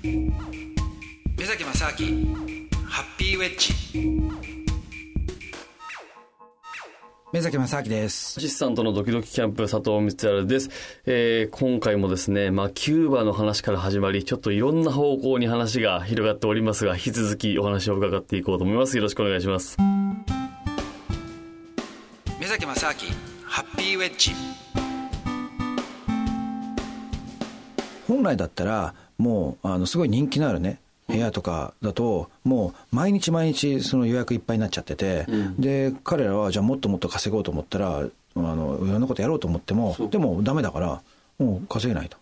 目崎正明ハッピーウェッジ。目崎正明です。アシスタントのドキドキキャンプ佐藤光晴です、えー、今回もですね、まあ、キューバの話から始まりちょっといろんな方向に話が広がっておりますが引き続きお話を伺っていこうと思います。よろしくお願いします。目崎正明ハッピーウェッジ。本来だったらもうあのすごい人気のあるね部屋とかだともう毎日毎日その予約いっぱいになっちゃってて、うん、で彼らはじゃあもっともっと稼ごうと思ったらあのいろんなことやろうと思ってもでもダメだからもう稼げないと。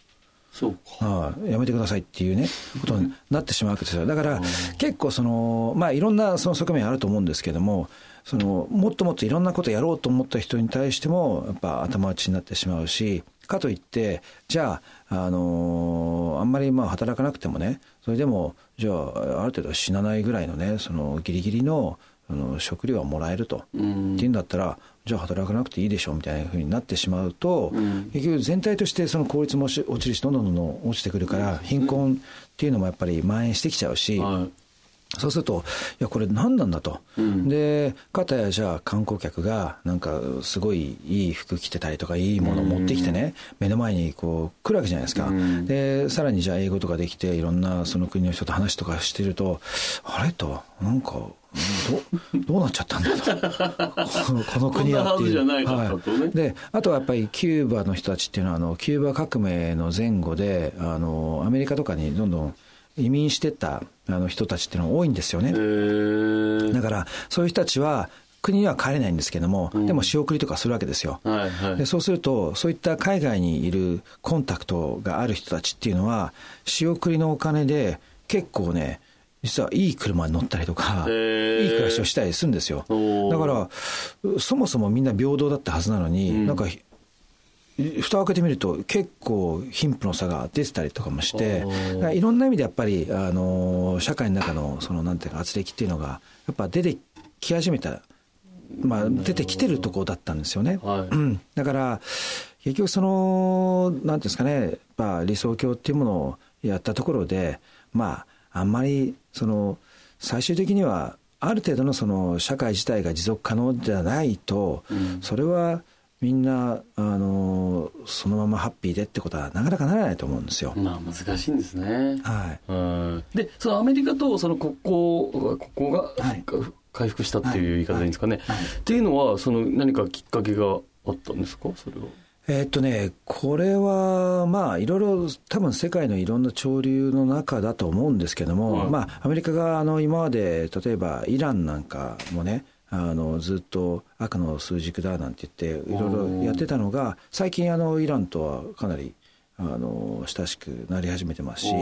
そうか、やめてくださいっていうね、ことになってしまうわけですよ。だから、結構その、まあいろんなその側面あると思うんですけども、その、もっともっといろんなことやろうと思った人に対しても、やっぱ頭打ちになってしまうし、かといって、じゃあ、あのー、あんまりまあ働かなくてもね、それでも、じゃあ、ある程度死なないぐらいのね、そのギリギリのあの食料はもらえると、うん、っていうんだったら、じゃあ働かなくていいでしょうみたいなふうになってしまうと、うん、結局全体としてその効率も落ちるし、どんどんどんどん落ちてくるから、貧困っていうのもやっぱり蔓延してきちゃうし、はいそうすると、いや、これ何なんだと。うん、で、かたやじゃあ観光客が、なんかすごいいい服着てたりとか、いいものを持ってきてね、うん、目の前にこう来るわけじゃないですか。うん、で、さらにじゃあ英語とかできて、いろんなその国の人と話とかしてると、あれと、なんか、どどうなっちゃったんだと この国はっていう。はい、であとはやっぱりキューバの人たちっていうのはあのキューバ革命の前後であのアメリカとかにどんどん移民してったあの人たちっていうのが多いんですよね。だから、そういう人たちは、国には帰れないんですけども、うん、でも仕送りとかするわけですよ、はいはい、で。そうすると、そういった海外にいるコンタクトがある人たちっていうのは、仕送りのお金で結構ね、実はいい車に乗ったりとか、いい暮らしをしたりするんですよ。だから、そもそもみんな平等だったはずなのに、うん、なんか蓋を開けてみると結構貧富の差が出てたりとかもしていろんな意味でやっぱりあの社会の中のそのなんていうか圧力っていうのがやっぱ出てき始めた、まあ、出てきてるところだったんですよね。はい、だから結局そのなんていうんですかね、まあ、理想郷っていうものをやったところでまああんまりその最終的にはある程度のその社会自体が持続可能ではないと、それはみんな、あのそのままハッピーでってことはなかなかならないと思うんですよ。まあ難しいんですね。はい。で、そのアメリカとその国交、国交が、はい、回復したっていう言い方でいいんですかね。はいはい、っていうのは、その何かきっかけがあったんですか？それは。えっとね、これは、まあ、いろいろ、多分世界のいろんな潮流の中だと思うんですけども、まあ、アメリカが、あの、今まで、例えば、イランなんかもね、あのずっと赤の数軸だなんて言っていろいろやってたのが最近あのイランとはかなりあの親しくなり始めてますし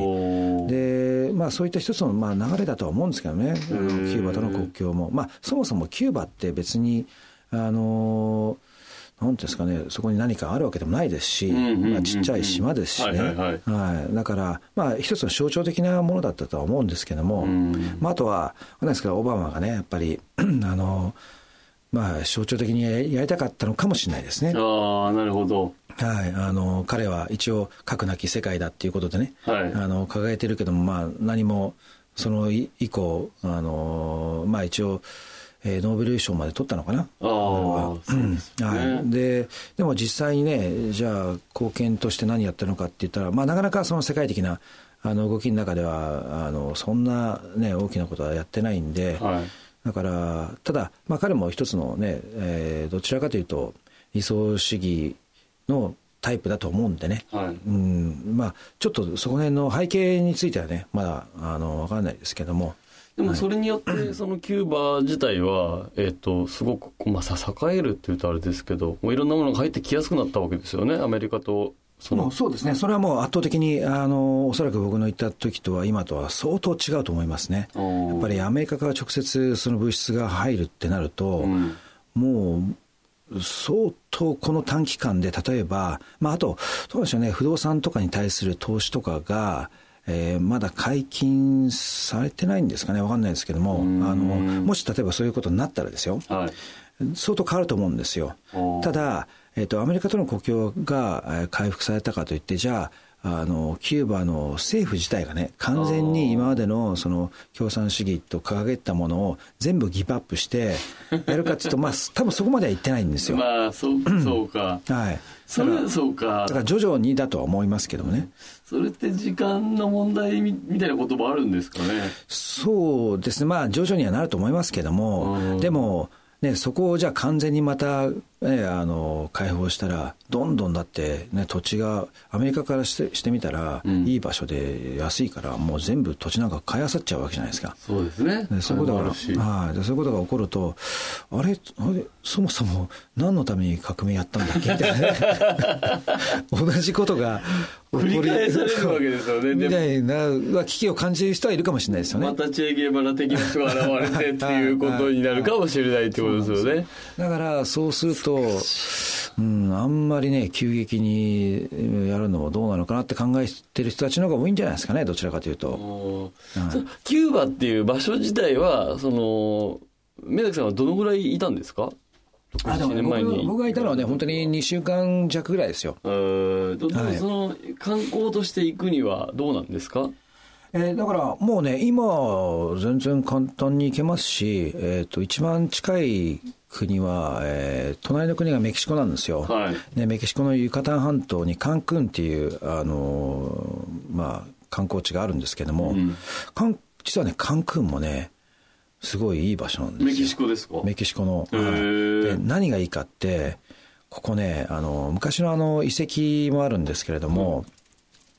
で、まあ、そういった一つの、まあ、流れだとは思うんですけどね。あのキューバとの国境も、まあ、そもそもキューバって別にあのなんですかね、そこに何かあるわけでもないですし、まあ、ちっちゃい島ですしね、はいだから、まあ、一つの象徴的なものだったとは思うんですけども、まあ、あとは、なんですか、オバマがね、やっぱり、あの、まあ、象徴的にやりたかったのかもしれないですね。ああ、なるほど。はい、あの彼は一応核なき世界だっていうことでね、はい、あの掲げてるけども、まあ、何もその以降あの、まあ、一応えー、ノーベル賞まで取ったのかな？あそうですね、はい、ででも実際にねじゃあ貢献として何やったのかって言ったら、まあ、なかなかその世界的なあの動きの中ではあのそんな、ね、大きなことはやってないんで、はい、だからただ、まあ、彼も一つのね、えー、どちらかというと理想主義のタイプだと思うんでね、はい、うん。まあ、ちょっとそこら辺の背景についてはねまだあの分からないですけども。でもそれによって、そのキューバ自体は、えっ、と、すごく、まあ、栄えるっていうとあれですけど、もういろんなものが入ってきやすくなったわけですよね、アメリカと。その。そうですね、それはもう圧倒的に、あの、おそらく僕の言った時とは、今とは相当違うと思いますね。やっぱりアメリカから直接その物質が入るってなると、うん、もう、相当この短期間で、例えば、まあ、あと、そうですよね、不動産とかに対する投資とかが、えー、まだ解禁されてないんですかね、わかんないですけども、あのもし例えばそういうことになったらですよ、はい、相当変わると思うんですよ。ただ、えーと、アメリカとの国境が回復されたかといって、じゃあ、あのキューバの政府自体がね完全に今までのその共産主義と掲げたものを全部ギブアップしてやるかっていうとまあ 多分そこまでは言ってないんですよ。まあそうそうか。はい。それそうかだから徐々にだとは思いますけどもね。それって時間の問題みみたいなこともあるんですかね？そうですね、まあ、徐々にはなると思いますけども、でも、ね、そこをじゃあ完全にまた、ね、あの開放したら、どんどんだって、ね、土地が、アメリカからしてしてみたら、いい場所で安いから、もう全部土地なんか買いあさっちゃうわけじゃないですか。そうですね。でそういうことがあるし。はい、でそういうことが起こると、あれ、あれ？そもそも何のために革命やったんだっけ？みたいな。ね、同じことが起こ繰り返されるわけですよね。みたでいな危機を感じる人はいるかもしれないですよね。またチェ・ゲバラ的な人が現れてっていうことになるかもしれないってことですよね。だからそうすると、う。ん、あんまりね、急激にやるのもどうなのかなって考えてる人たちの方が多いんじゃないですかね、どちらかというと。キューバっていう場所自体は、その、目崎さんはどのぐらいいたんですか？あでもね、7年前に。僕僕がいたのはね、本当に2週間弱ぐらいですよ。えーどはい。その観光として行くにはどうなんですか？えーだからもうね、今、全然簡単に行けますし、えー、と一番近い国は、えー隣の国がメキシコなんですよ、はい。ね、メキシコのユカタン半島にカンクンっていう、あのーまあ、観光地があるんですけども、うん。カン実はね、カンクンもね、すごいいい場所なんですよ。メキシコですか？メキシコの。はい。で何がいいかって、ここね、あの昔のあの遺跡もあるんですけれども、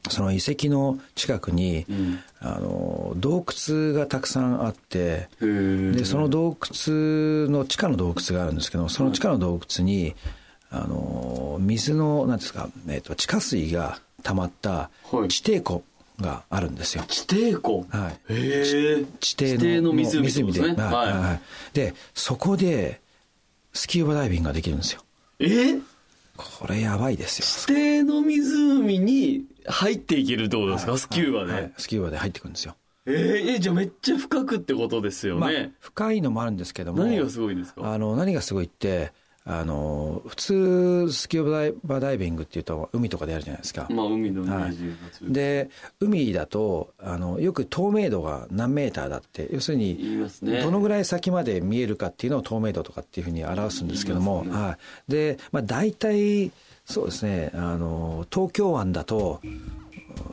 その遺跡の近くに、ん。あの洞窟がたくさんあって、でその洞窟の地下の洞窟があるんですけどその地下の洞窟に、あの水のなんですか、えっと地下水が溜まったはい。地底湖があるんですよ。地底湖？はい。へえ地底のの湖ですね。はいはい。ははい。でそこでスキューバダイビングができるんですよ。いえ？これやばいですよ。地底の湖に入っていけるってことですか？スキューバで、はい。スキューバで入ってくるんですよ、えーえじゃあめっちゃ深くってことですよまあね、深いのもあるんですけども。何がすごいんですか？あの何がすごいってあの普通スキューバダイバーダイビングっていうと海とかでやるじゃないですか、まあ海のイメージが強い、で海だとあのよく透明度が何メーターだって要するにどのぐらい先まで見えるかっていうのを透明度とかっていうふうに表すんですけども、ね。はい、で、まあ、大体そうですねあの東京湾だと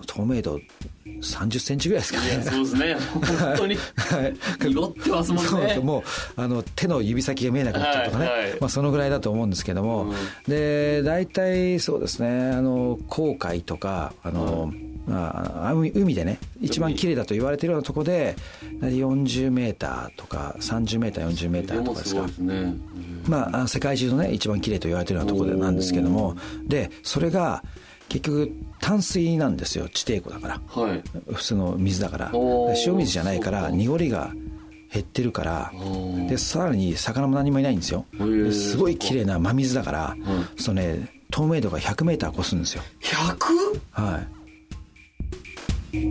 透明度30センチぐらいですかね。そうですね。本当に。濁ってますもんね。そうですもうあの手の指先が見えなくなっちゃうとかね、はいはい。まあ、そのぐらいだと思うんですけども、うん。で大体そうですね。あの航海とかあの、まあ、海海でね一番綺麗だと言われているようなところで40メーターとか30メーター40メーターとかですか。ね。まあ世界中のね一番綺麗と言われているようなところでなんですけども。でそれが結局淡水なんですよ地底湖だから。はい。普通の水だから。塩水じゃないから濁りが減ってるから。ー。でさらに魚も何もいないんですよ。すごい綺麗な真水だから、そのね透明度が100メーター越すんですよ。100? はい